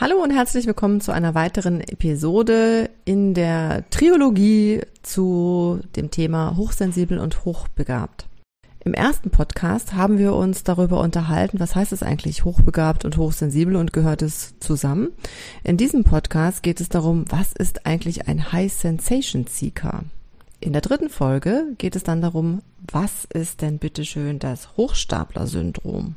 Hallo und herzlich willkommen zu einer weiteren Episode in der Triologie zu dem Thema hochsensibel und hochbegabt. Im ersten Podcast haben wir uns darüber unterhalten, was heißt es eigentlich hochbegabt und hochsensibel und gehört es zusammen. In diesem Podcast geht es darum, was ist eigentlich ein High Sensation Seeker? In der dritten Folge geht es dann darum, was ist denn bitteschön das Hochstapler-Syndrom?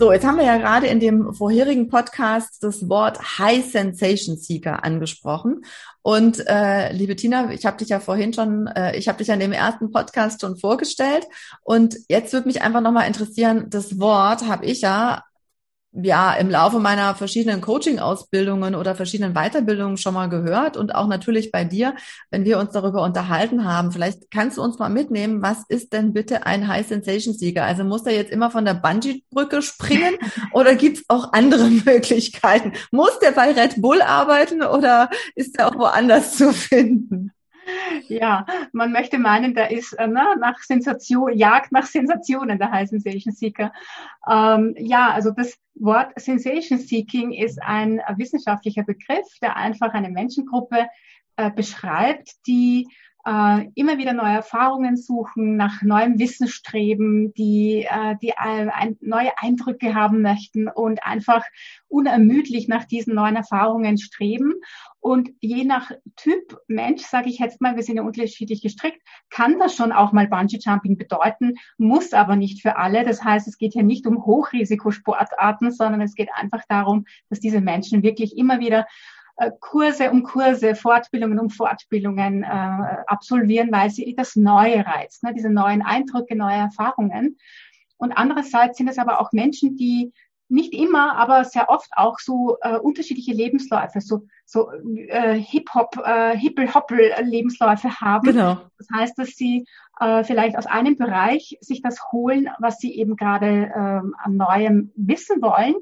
So, jetzt haben wir ja gerade in dem vorherigen Podcast das Wort High Sensation Seeker angesprochen. Und äh, liebe Tina, ich habe dich ja vorhin schon, äh, ich habe dich ja in dem ersten Podcast schon vorgestellt. Und jetzt würde mich einfach nochmal interessieren, das Wort habe ich ja ja im Laufe meiner verschiedenen Coaching-Ausbildungen oder verschiedenen Weiterbildungen schon mal gehört und auch natürlich bei dir, wenn wir uns darüber unterhalten haben. Vielleicht kannst du uns mal mitnehmen, was ist denn bitte ein High Sensation Sieger? Also muss er jetzt immer von der Bungee-Brücke springen oder gibt es auch andere Möglichkeiten? Muss der bei Red Bull arbeiten oder ist er auch woanders zu finden? Ja, man möchte meinen, da ist äh, ne, nach Sensation, Jagd nach Sensationen, der High Sensation Seeker. Ähm, ja, also das Wort Sensation Seeking ist ein wissenschaftlicher Begriff, der einfach eine Menschengruppe äh, beschreibt, die äh, immer wieder neue Erfahrungen suchen, nach neuem Wissen streben, die, äh, die äh, neue Eindrücke haben möchten und einfach unermüdlich nach diesen neuen Erfahrungen streben. Und je nach Typ Mensch, sage ich jetzt mal, wir sind ja unterschiedlich gestrickt, kann das schon auch mal Bungee Jumping bedeuten, muss aber nicht für alle. Das heißt, es geht hier nicht um Hochrisikosportarten, sondern es geht einfach darum, dass diese Menschen wirklich immer wieder äh, Kurse um Kurse, Fortbildungen um Fortbildungen äh, absolvieren, weil sie das Neue reizt, ne? diese neuen Eindrücke, neue Erfahrungen. Und andererseits sind es aber auch Menschen, die nicht immer, aber sehr oft auch so äh, unterschiedliche Lebensläufe, so, so äh, Hip-Hop, äh, Hippel-Hoppel-Lebensläufe haben. Genau. Das heißt, dass sie äh, vielleicht aus einem Bereich sich das holen, was sie eben gerade äh, an Neuem wissen wollen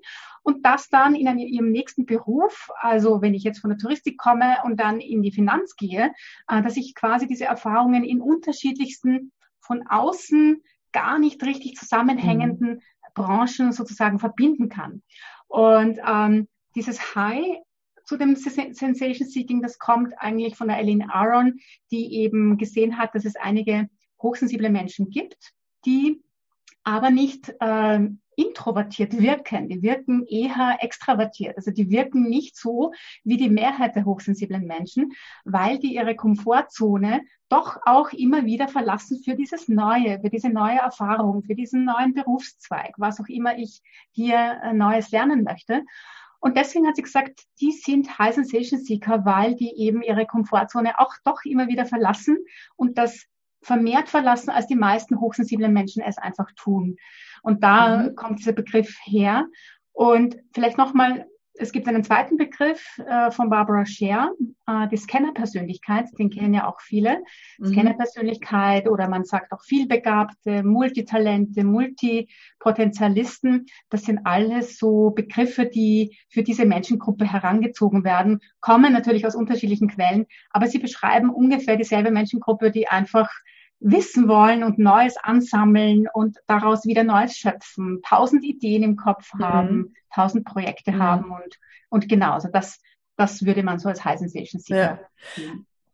und das dann in einem, ihrem nächsten Beruf, also wenn ich jetzt von der Touristik komme und dann in die Finanz gehe, äh, dass ich quasi diese Erfahrungen in unterschiedlichsten von außen gar nicht richtig zusammenhängenden mhm. Branchen sozusagen verbinden kann. Und ähm, dieses High zu dem Sensation Seeking, das kommt eigentlich von der Eileen Aron, die eben gesehen hat, dass es einige hochsensible Menschen gibt, die aber nicht äh, introvertiert wirken. Die wirken eher extravertiert. Also die wirken nicht so wie die Mehrheit der hochsensiblen Menschen, weil die ihre Komfortzone doch auch immer wieder verlassen für dieses Neue, für diese neue Erfahrung, für diesen neuen Berufszweig, was auch immer ich hier äh, Neues lernen möchte. Und deswegen hat sie gesagt, die sind High Sensation Seeker, weil die eben ihre Komfortzone auch doch immer wieder verlassen und das vermehrt verlassen, als die meisten hochsensiblen Menschen es einfach tun. Und da mhm. kommt dieser Begriff her. Und vielleicht nochmal, es gibt einen zweiten Begriff äh, von Barbara Scher, äh, die Scanner-Persönlichkeit, den kennen ja auch viele. Mhm. Scanner-Persönlichkeit oder man sagt auch vielbegabte, Multitalente, Multipotentialisten. Das sind alles so Begriffe, die für diese Menschengruppe herangezogen werden, kommen natürlich aus unterschiedlichen Quellen, aber sie beschreiben ungefähr dieselbe Menschengruppe, die einfach wissen wollen und Neues ansammeln und daraus wieder Neues schöpfen, tausend Ideen im Kopf mhm. haben, tausend Projekte mhm. haben und, und genauso. Das, das würde man so als High Sensation sehen. Ja.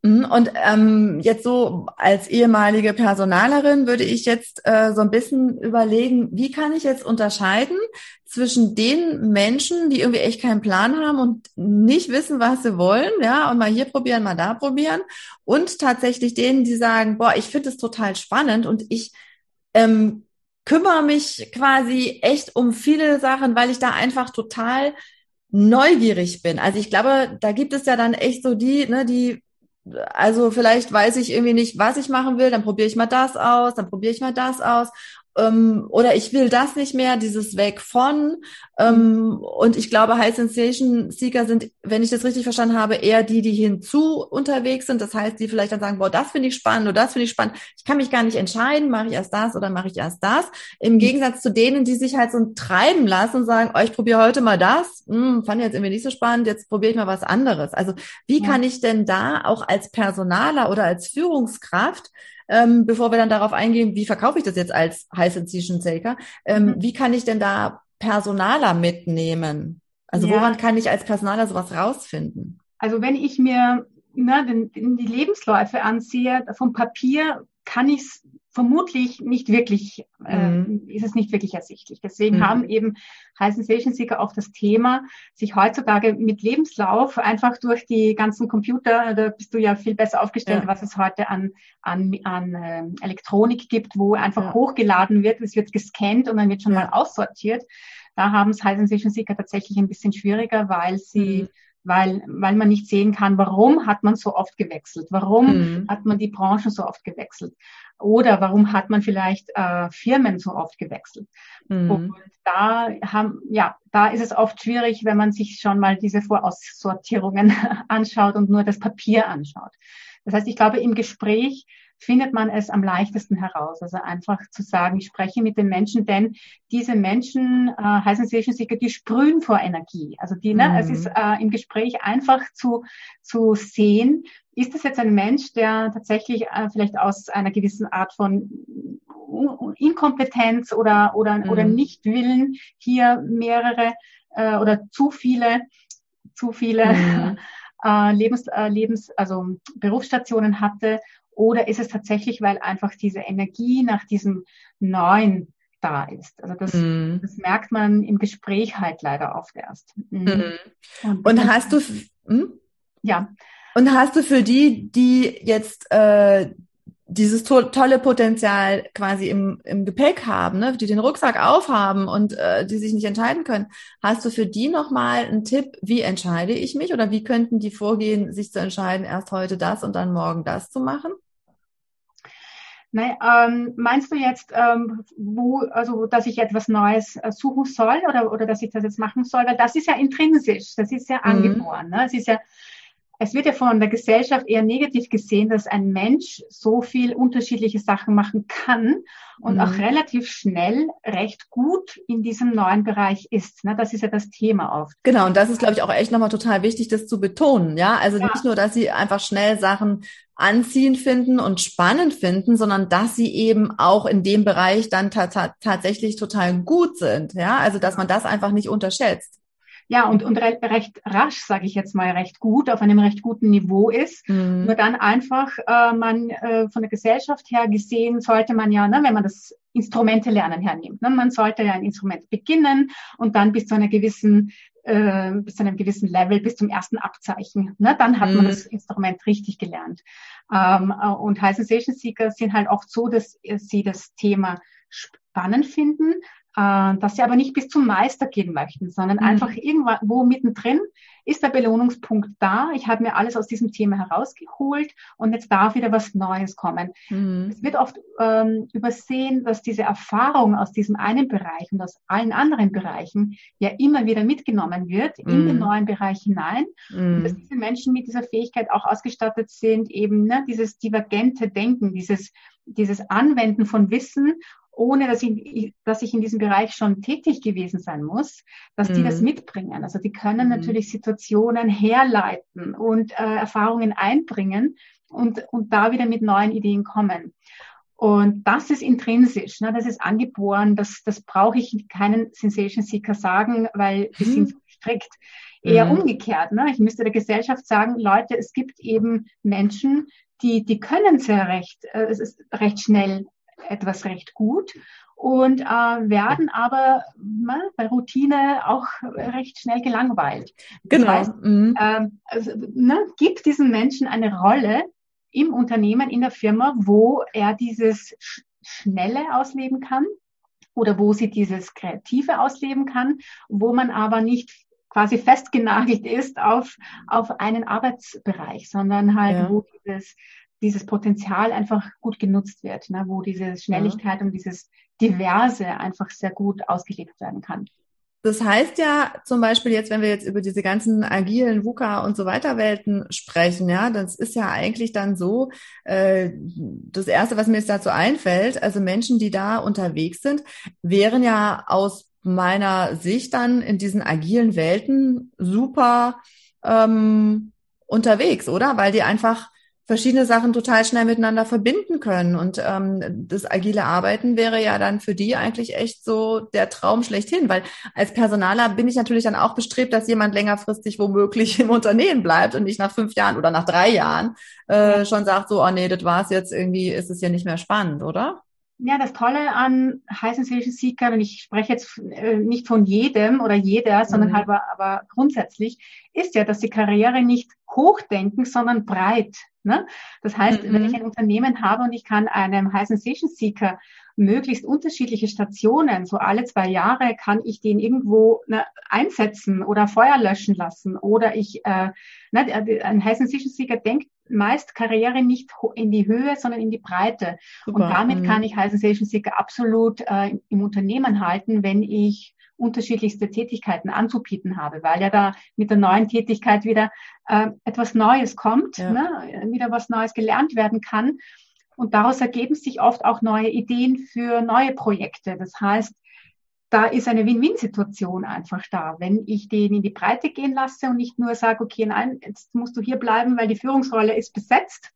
Mhm, und ähm, jetzt so als ehemalige Personalerin würde ich jetzt äh, so ein bisschen überlegen, wie kann ich jetzt unterscheiden zwischen den Menschen, die irgendwie echt keinen Plan haben und nicht wissen, was sie wollen, ja, und mal hier probieren, mal da probieren, und tatsächlich denen, die sagen, boah, ich finde es total spannend und ich ähm, kümmere mich quasi echt um viele Sachen, weil ich da einfach total neugierig bin. Also ich glaube, da gibt es ja dann echt so die, ne, die also vielleicht weiß ich irgendwie nicht, was ich machen will, dann probiere ich mal das aus, dann probiere ich mal das aus. Ähm, oder ich will das nicht mehr, dieses Weg von. Ähm, und ich glaube, High Sensation Seeker sind, wenn ich das richtig verstanden habe, eher die, die hinzu unterwegs sind. Das heißt, die vielleicht dann sagen, boah, das finde ich spannend oder das finde ich spannend. Ich kann mich gar nicht entscheiden, mache ich erst das oder mache ich erst das. Im Gegensatz zu denen, die sich halt so treiben lassen und sagen, oh, ich probiere heute mal das, hm, fand ich jetzt irgendwie nicht so spannend, jetzt probiere ich mal was anderes. Also wie ja. kann ich denn da auch als Personaler oder als Führungskraft ähm, bevor wir dann darauf eingehen, wie verkaufe ich das jetzt als High Sensation Shaker, ähm, mhm. wie kann ich denn da Personaler mitnehmen? Also ja. woran kann ich als Personaler sowas rausfinden? Also wenn ich mir ne, den, den, die Lebensläufe ansehe, vom Papier kann ich es vermutlich nicht wirklich, äh, mhm. ist es nicht wirklich ersichtlich. Deswegen mhm. haben eben High Sensation Seeker auch das Thema, sich heutzutage mit Lebenslauf einfach durch die ganzen Computer, da bist du ja viel besser aufgestellt, ja. was es heute an, an, an äh, Elektronik gibt, wo einfach ja. hochgeladen wird, es wird gescannt und dann wird schon ja. mal aussortiert. Da haben es High Sensation Seeker tatsächlich ein bisschen schwieriger, weil sie mhm weil, weil man nicht sehen kann, warum hat man so oft gewechselt, warum mhm. hat man die Branchen so oft gewechselt oder warum hat man vielleicht äh, Firmen so oft gewechselt. Mhm. Und da haben, ja, da ist es oft schwierig, wenn man sich schon mal diese Voraussortierungen anschaut und nur das Papier anschaut. Das heißt, ich glaube, im Gespräch findet man es am leichtesten heraus. Also einfach zu sagen, ich spreche mit den Menschen, denn diese Menschen, äh, High Sensation Seeker, die sprühen vor Energie. Also die, ne, mhm. es ist äh, im Gespräch einfach zu, zu sehen, ist das jetzt ein Mensch, der tatsächlich äh, vielleicht aus einer gewissen Art von Inkompetenz oder, oder, mhm. oder Nichtwillen hier mehrere äh, oder zu viele, zu viele mhm. äh, Lebens, äh, Lebens, also Berufsstationen hatte oder ist es tatsächlich, weil einfach diese Energie nach diesem Neuen da ist? Also das, mm. das merkt man im Gespräch halt leider oft erst. Mhm. Mhm. Und, Und hast du, hm? ja. Und hast du für die, die jetzt äh, dieses to tolle Potenzial quasi im, im Gepäck haben, ne, die den Rucksack aufhaben und äh, die sich nicht entscheiden können. Hast du für die nochmal einen Tipp, wie entscheide ich mich oder wie könnten die vorgehen, sich zu entscheiden, erst heute das und dann morgen das zu machen? Nein, ähm, meinst du jetzt, ähm, wo, also, dass ich etwas Neues äh, suchen soll oder, oder dass ich das jetzt machen soll? Weil das ist ja intrinsisch, das ist ja mhm. angeboren. Ne? Es ist ja es wird ja von der Gesellschaft eher negativ gesehen, dass ein Mensch so viel unterschiedliche Sachen machen kann und mhm. auch relativ schnell recht gut in diesem neuen Bereich ist. Ne? Das ist ja das Thema oft. Genau, und das ist, glaube ich, auch echt nochmal total wichtig, das zu betonen. Ja, also ja. nicht nur, dass sie einfach schnell Sachen anziehend finden und spannend finden, sondern dass sie eben auch in dem Bereich dann tatsächlich total gut sind. Ja, also dass man das einfach nicht unterschätzt ja, und, und re recht rasch, sage ich jetzt mal, recht gut, auf einem recht guten Niveau ist. Mhm. Nur dann einfach, äh, man äh, von der Gesellschaft her gesehen, sollte man ja, ne, wenn man das Instrumente lernen hernimmt, ne, man sollte ja ein Instrument beginnen und dann bis zu einer gewissen äh, bis zu einem gewissen Level, bis zum ersten Abzeichen. Ne? Dann hat mhm. man das Instrument richtig gelernt. Ähm, äh, und High Sensation Seeker sind halt oft so, dass sie das Thema spannend finden, äh, dass sie aber nicht bis zum Meister gehen möchten, sondern mhm. einfach irgendwo mittendrin ist der Belohnungspunkt da. Ich habe mir alles aus diesem Thema herausgeholt und jetzt darf wieder was Neues kommen. Mhm. Es wird oft ähm, übersehen, dass diese Erfahrung aus diesem einen Bereich und aus allen anderen Bereichen ja immer wieder mitgenommen wird mhm. in den mhm. neuen Bereich hinein und dass mhm. diese Menschen mit dieser Fähigkeit auch ausgestattet sind, eben ne, dieses divergente Denken, dieses dieses Anwenden von Wissen ohne dass ich, dass ich in diesem Bereich schon tätig gewesen sein muss, dass mhm. die das mhm. mitbringen. Also die können mhm. natürlich Situationen herleiten und äh, Erfahrungen einbringen und, und da wieder mit neuen Ideen kommen. Und das ist intrinsisch, ne? das ist angeboren, das, das brauche ich keinen Sensation Seeker sagen, weil die mhm. sind strikt. Eher mhm. umgekehrt. Ne? Ich müsste der Gesellschaft sagen, Leute, es gibt eben Menschen, die, die können sehr recht, äh, es ist recht schnell etwas recht gut und äh, werden aber na, bei Routine auch recht schnell gelangweilt. Genau. Das heißt, mhm. äh, also, ne, gibt diesen Menschen eine Rolle im Unternehmen, in der Firma, wo er dieses Schnelle ausleben kann oder wo sie dieses Kreative ausleben kann, wo man aber nicht quasi festgenagelt ist auf, auf einen Arbeitsbereich, sondern halt, ja. wo dieses dieses Potenzial einfach gut genutzt wird, ne, wo diese Schnelligkeit ja. und dieses Diverse einfach sehr gut ausgelebt werden kann. Das heißt ja zum Beispiel jetzt, wenn wir jetzt über diese ganzen agilen VUCA und so weiter Welten sprechen, ja, das ist ja eigentlich dann so, äh, das erste, was mir jetzt dazu einfällt, also Menschen, die da unterwegs sind, wären ja aus meiner Sicht dann in diesen agilen Welten super ähm, unterwegs, oder? Weil die einfach verschiedene Sachen total schnell miteinander verbinden können. Und ähm, das agile Arbeiten wäre ja dann für die eigentlich echt so der Traum schlechthin, weil als Personaler bin ich natürlich dann auch bestrebt, dass jemand längerfristig womöglich im Unternehmen bleibt und nicht nach fünf Jahren oder nach drei Jahren äh, schon sagt so, oh nee, das war's jetzt, irgendwie ist es ja nicht mehr spannend, oder? Ja, das Tolle an High Sensation Seeker, und ich spreche jetzt äh, nicht von jedem oder jeder, sondern mhm. aber, aber grundsätzlich, ist ja, dass die Karriere nicht hochdenken, sondern breit. Ne? Das heißt, mhm. wenn ich ein Unternehmen habe und ich kann einem High Sensation Seeker möglichst unterschiedliche Stationen, so alle zwei Jahre kann ich den irgendwo ne, einsetzen oder Feuer löschen lassen oder ich, äh, ne, ein High Sensation Seeker denkt meist Karriere nicht in die Höhe, sondern in die Breite. Super. Und damit mhm. kann ich High Sensation Seeker absolut äh, im Unternehmen halten, wenn ich unterschiedlichste Tätigkeiten anzubieten habe, weil ja da mit der neuen Tätigkeit wieder äh, etwas Neues kommt, ja. ne? wieder was Neues gelernt werden kann. Und daraus ergeben sich oft auch neue Ideen für neue Projekte. Das heißt, da ist eine Win-Win-Situation einfach da. Wenn ich den in die Breite gehen lasse und nicht nur sage, okay, nein, jetzt musst du hier bleiben, weil die Führungsrolle ist besetzt,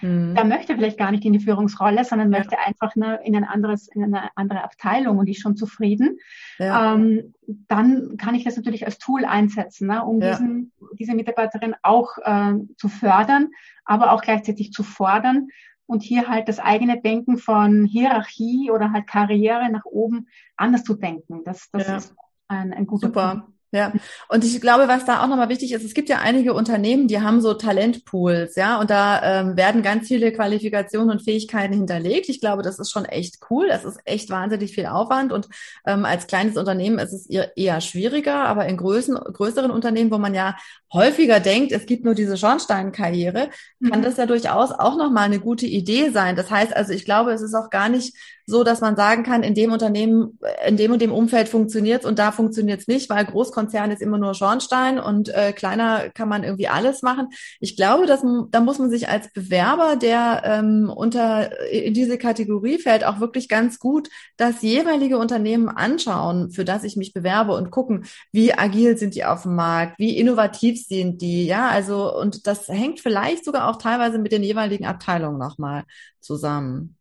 Mhm. Der möchte vielleicht gar nicht in die Führungsrolle, sondern ja. möchte einfach ne, in, ein anderes, in eine andere Abteilung und ist schon zufrieden. Ja. Ähm, dann kann ich das natürlich als Tool einsetzen, ne, um ja. diesen, diese Mitarbeiterin auch äh, zu fördern, aber auch gleichzeitig zu fordern und hier halt das eigene Denken von Hierarchie oder halt Karriere nach oben anders zu denken. Das, das ist ein, ein guter Super. Punkt. Ja, und ich glaube, was da auch nochmal wichtig ist, es gibt ja einige Unternehmen, die haben so Talentpools, ja, und da ähm, werden ganz viele Qualifikationen und Fähigkeiten hinterlegt. Ich glaube, das ist schon echt cool. Das ist echt wahnsinnig viel Aufwand und ähm, als kleines Unternehmen ist es eher schwieriger, aber in größeren, größeren Unternehmen, wo man ja häufiger denkt, es gibt nur diese Schornsteinkarriere, kann mhm. das ja durchaus auch nochmal eine gute Idee sein. Das heißt also, ich glaube, es ist auch gar nicht so, dass man sagen kann, in dem Unternehmen, in dem und dem Umfeld funktioniert und da funktioniert es nicht, weil Großkonzern ist immer nur Schornstein und äh, kleiner kann man irgendwie alles machen. Ich glaube, dass da muss man sich als Bewerber, der ähm, unter in diese Kategorie fällt, auch wirklich ganz gut das jeweilige Unternehmen anschauen, für das ich mich bewerbe und gucken, wie agil sind die auf dem Markt, wie innovativ sind die, ja, also und das hängt vielleicht sogar auch teilweise mit den jeweiligen Abteilungen nochmal zusammen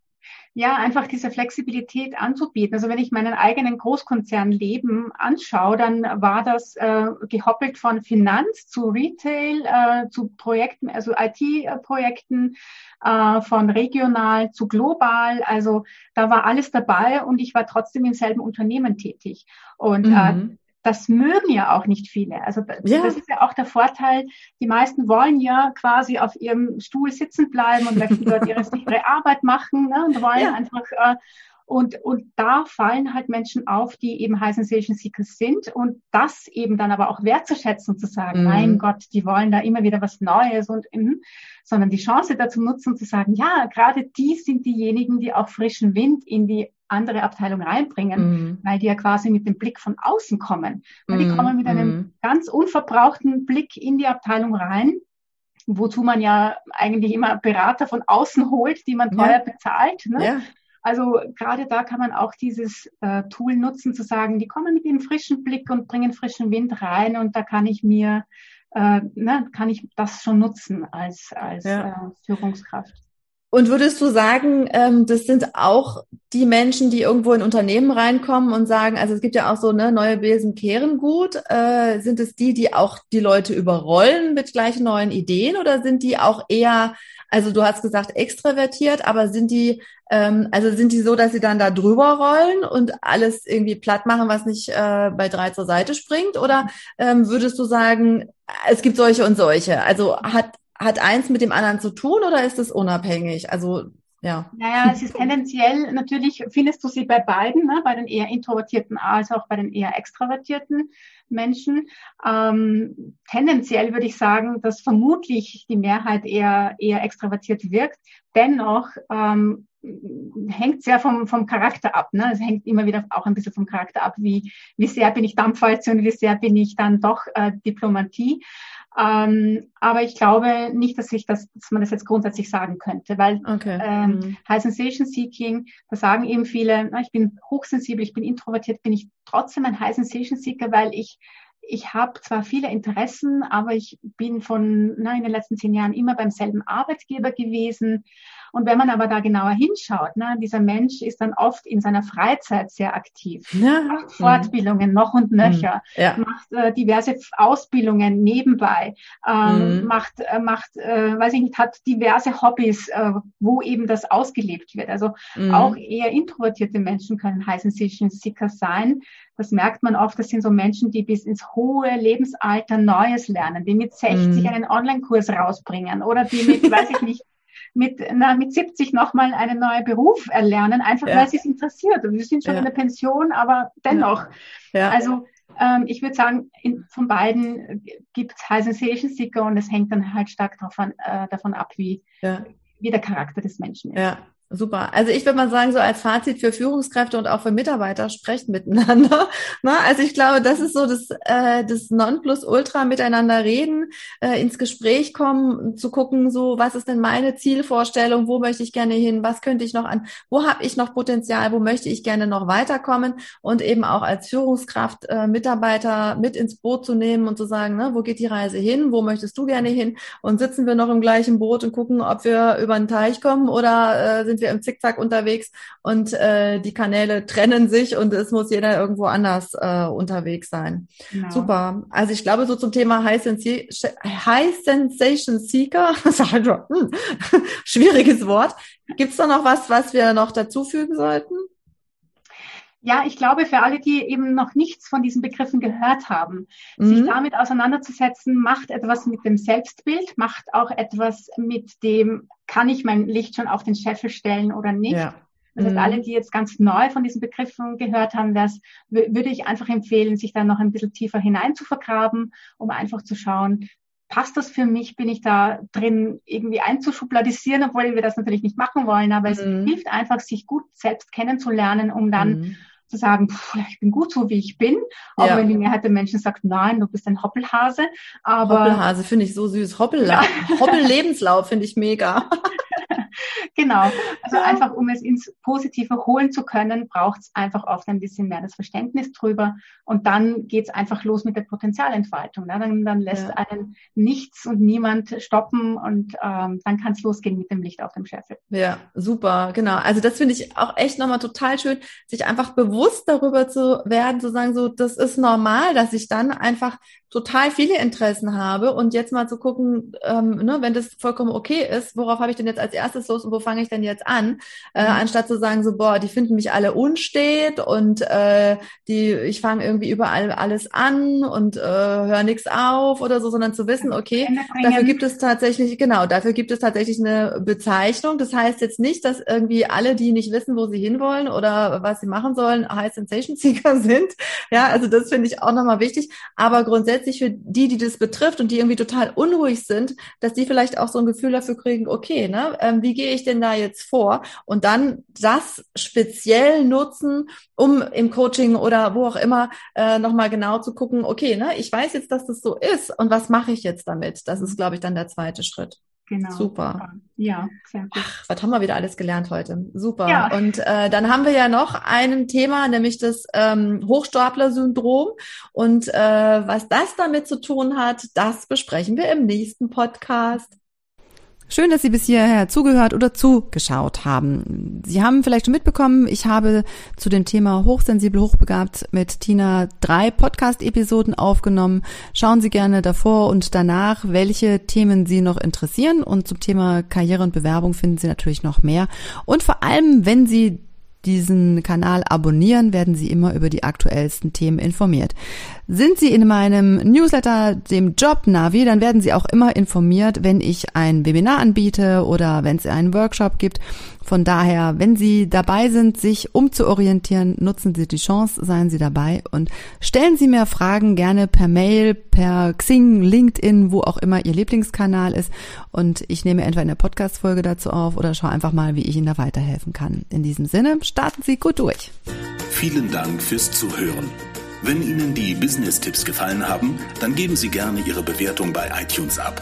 ja, einfach diese Flexibilität anzubieten. Also wenn ich meinen eigenen Großkonzernleben anschaue, dann war das äh, gehoppelt von Finanz zu Retail, äh, zu Projekten, also IT-Projekten, äh, von regional zu global. Also da war alles dabei und ich war trotzdem im selben Unternehmen tätig. Und äh, mhm. äh, das mögen ja auch nicht viele. Also das, ja. das ist ja auch der Vorteil. Die meisten wollen ja quasi auf ihrem Stuhl sitzen bleiben und möchten dort ihre sichere Arbeit machen ne, und wollen ja. einfach äh, und, und da fallen halt Menschen auf, die eben High Sensation Seekers sind und das eben dann aber auch wertzuschätzen und zu sagen, mhm. mein Gott, die wollen da immer wieder was Neues und, mh, sondern die Chance dazu nutzen zu sagen, ja, gerade die sind diejenigen, die auch frischen Wind in die andere Abteilung reinbringen, mm. weil die ja quasi mit dem Blick von außen kommen. Weil die mm. kommen mit einem mm. ganz unverbrauchten Blick in die Abteilung rein, wozu man ja eigentlich immer Berater von außen holt, die man teuer ja. bezahlt. Ne? Ja. Also gerade da kann man auch dieses äh, Tool nutzen, zu sagen, die kommen mit dem frischen Blick und bringen frischen Wind rein und da kann ich mir, äh, ne, kann ich das schon nutzen als, als ja. äh, Führungskraft. Und würdest du sagen, ähm, das sind auch die Menschen, die irgendwo in Unternehmen reinkommen und sagen, also es gibt ja auch so ne, neue Besen kehren gut, äh, sind es die, die auch die Leute überrollen mit gleichen neuen Ideen oder sind die auch eher, also du hast gesagt extravertiert, aber sind die, ähm, also sind die so, dass sie dann da drüber rollen und alles irgendwie platt machen, was nicht äh, bei drei zur Seite springt? Oder ähm, würdest du sagen, es gibt solche und solche? Also hat hat eins mit dem anderen zu tun oder ist es unabhängig? Also Ja. Naja, es ist tendenziell, natürlich findest du sie bei beiden, ne? bei den eher introvertierten als auch bei den eher extravertierten Menschen. Ähm, tendenziell würde ich sagen, dass vermutlich die Mehrheit eher, eher extravertiert wirkt. Dennoch ähm, hängt sehr vom, vom Charakter ab. Ne? Es hängt immer wieder auch ein bisschen vom Charakter ab, wie, wie sehr bin ich Dampfwalze und wie sehr bin ich dann doch äh, Diplomatie. Ähm, aber ich glaube nicht, dass ich das, dass man das jetzt grundsätzlich sagen könnte, weil okay. ähm, mhm. High Sensation Seeking, da sagen eben viele, na, ich bin hochsensibel, ich bin introvertiert, bin ich trotzdem ein High Sensation Seeker, weil ich ich habe zwar viele Interessen, aber ich bin von na, in den letzten zehn Jahren immer beim selben Arbeitgeber gewesen. Und wenn man aber da genauer hinschaut, ne, dieser Mensch ist dann oft in seiner Freizeit sehr aktiv, ja. macht Fortbildungen noch und nöcher, mhm. ja. macht äh, diverse Ausbildungen nebenbei, ähm, mhm. macht, äh, macht äh, weiß ich nicht, hat diverse Hobbys, äh, wo eben das ausgelebt wird. Also mhm. auch eher introvertierte Menschen können heißen Session Seeker sein. Das merkt man oft, das sind so Menschen, die bis ins hohe Lebensalter Neues lernen, die mit 60 mhm. einen Online-Kurs rausbringen oder die mit, weiß ich nicht, mit, na, mit 70 nochmal einen neuen Beruf erlernen, einfach ja. weil sie es interessiert. Und wir sind schon ja. in der Pension, aber dennoch. Ja. Also ähm, ich würde sagen, in, von beiden gibt es High Sensation Seeker und es hängt dann halt stark davon, äh, davon ab, wie, wie der Charakter des Menschen ist. Ja. Super. Also ich würde mal sagen, so als Fazit für Führungskräfte und auch für Mitarbeiter, sprecht miteinander. Also ich glaube, das ist so das, äh, das Nonplusultra, miteinander reden, äh, ins Gespräch kommen, zu gucken, so was ist denn meine Zielvorstellung, wo möchte ich gerne hin, was könnte ich noch an, wo habe ich noch Potenzial, wo möchte ich gerne noch weiterkommen und eben auch als Führungskraft äh, Mitarbeiter mit ins Boot zu nehmen und zu sagen, ne, wo geht die Reise hin, wo möchtest du gerne hin und sitzen wir noch im gleichen Boot und gucken, ob wir über den Teich kommen oder äh, sind wir im Zickzack unterwegs und äh, die Kanäle trennen sich und es muss jeder irgendwo anders äh, unterwegs sein. Genau. Super. Also ich glaube, so zum Thema High, Sensi High Sensation Seeker, hm, schwieriges Wort. Gibt es da noch was, was wir noch dazufügen sollten? Ja, ich glaube, für alle, die eben noch nichts von diesen Begriffen gehört haben, mhm. sich damit auseinanderzusetzen, macht etwas mit dem Selbstbild, macht auch etwas mit dem, kann ich mein Licht schon auf den Scheffel stellen oder nicht? Ja. Das heißt, mhm. alle, die jetzt ganz neu von diesen Begriffen gehört haben, das würde ich einfach empfehlen, sich da noch ein bisschen tiefer hinein zu vergraben, um einfach zu schauen, passt das für mich? Bin ich da drin irgendwie einzuschubladisieren, obwohl wir das natürlich nicht machen wollen, aber mhm. es hilft einfach, sich gut selbst kennenzulernen, um dann mhm zu sagen, pff, ich bin gut so, wie ich bin. Auch ja. wenn die Mehrheit der Menschen sagt, nein, du bist ein Hoppelhase. Aber Hoppelhase finde ich so süß. Hoppel, ja. Hoppellebenslauf finde ich mega. genau. Also ja. einfach, um es ins Positive holen zu können, braucht es einfach oft ein bisschen mehr das Verständnis drüber. Und dann geht es einfach los mit der Potenzialentfaltung. Ne? Dann, dann lässt ja. einen nichts und niemand stoppen und ähm, dann kann es losgehen mit dem Licht auf dem Scheffel. Ja, super, genau. Also das finde ich auch echt nochmal total schön, sich einfach bewusst darüber zu werden, zu sagen, so, das ist normal, dass ich dann einfach total viele Interessen habe und jetzt mal zu gucken, ähm, ne, wenn das vollkommen okay ist, worauf habe ich denn jetzt als erstes los und wo fange ich denn jetzt an, äh, mhm. anstatt zu sagen so, boah, die finden mich alle unstet und äh, die, ich fange irgendwie überall alles an und äh, höre nichts auf oder so, sondern zu wissen, okay, dafür gibt es tatsächlich, genau, dafür gibt es tatsächlich eine Bezeichnung. Das heißt jetzt nicht, dass irgendwie alle, die nicht wissen, wo sie hinwollen oder was sie machen sollen, High Sensation Seeker sind. Ja, also das finde ich auch nochmal wichtig. Aber grundsätzlich grundsätzlich für die, die das betrifft und die irgendwie total unruhig sind, dass die vielleicht auch so ein Gefühl dafür kriegen, okay, ne, ähm, wie gehe ich denn da jetzt vor? Und dann das speziell nutzen, um im Coaching oder wo auch immer äh, nochmal genau zu gucken, okay, ne, ich weiß jetzt, dass das so ist und was mache ich jetzt damit? Das ist, glaube ich, dann der zweite Schritt. Genau. Super. Ja, sehr gut. Ach, was haben wir wieder alles gelernt heute? Super. Ja. Und äh, dann haben wir ja noch ein Thema, nämlich das ähm, Hochstapler-Syndrom. Und äh, was das damit zu tun hat, das besprechen wir im nächsten Podcast. Schön, dass Sie bis hierher zugehört oder zugeschaut haben. Sie haben vielleicht schon mitbekommen, ich habe zu dem Thema hochsensibel, hochbegabt mit Tina drei Podcast-Episoden aufgenommen. Schauen Sie gerne davor und danach, welche Themen Sie noch interessieren. Und zum Thema Karriere und Bewerbung finden Sie natürlich noch mehr. Und vor allem, wenn Sie diesen Kanal abonnieren, werden Sie immer über die aktuellsten Themen informiert. Sind Sie in meinem Newsletter, dem Job Navi, dann werden Sie auch immer informiert, wenn ich ein Webinar anbiete oder wenn es einen Workshop gibt Von daher, wenn Sie dabei sind, sich umzuorientieren, nutzen Sie die Chance, seien Sie dabei und stellen Sie mir Fragen gerne per Mail, per Xing, LinkedIn, wo auch immer Ihr Lieblingskanal ist. Und ich nehme entweder eine Podcast-Folge dazu auf oder schaue einfach mal, wie ich Ihnen da weiterhelfen kann. In diesem Sinne, starten Sie gut durch. Vielen Dank fürs Zuhören. Wenn Ihnen die Business-Tipps gefallen haben, dann geben Sie gerne Ihre Bewertung bei iTunes ab.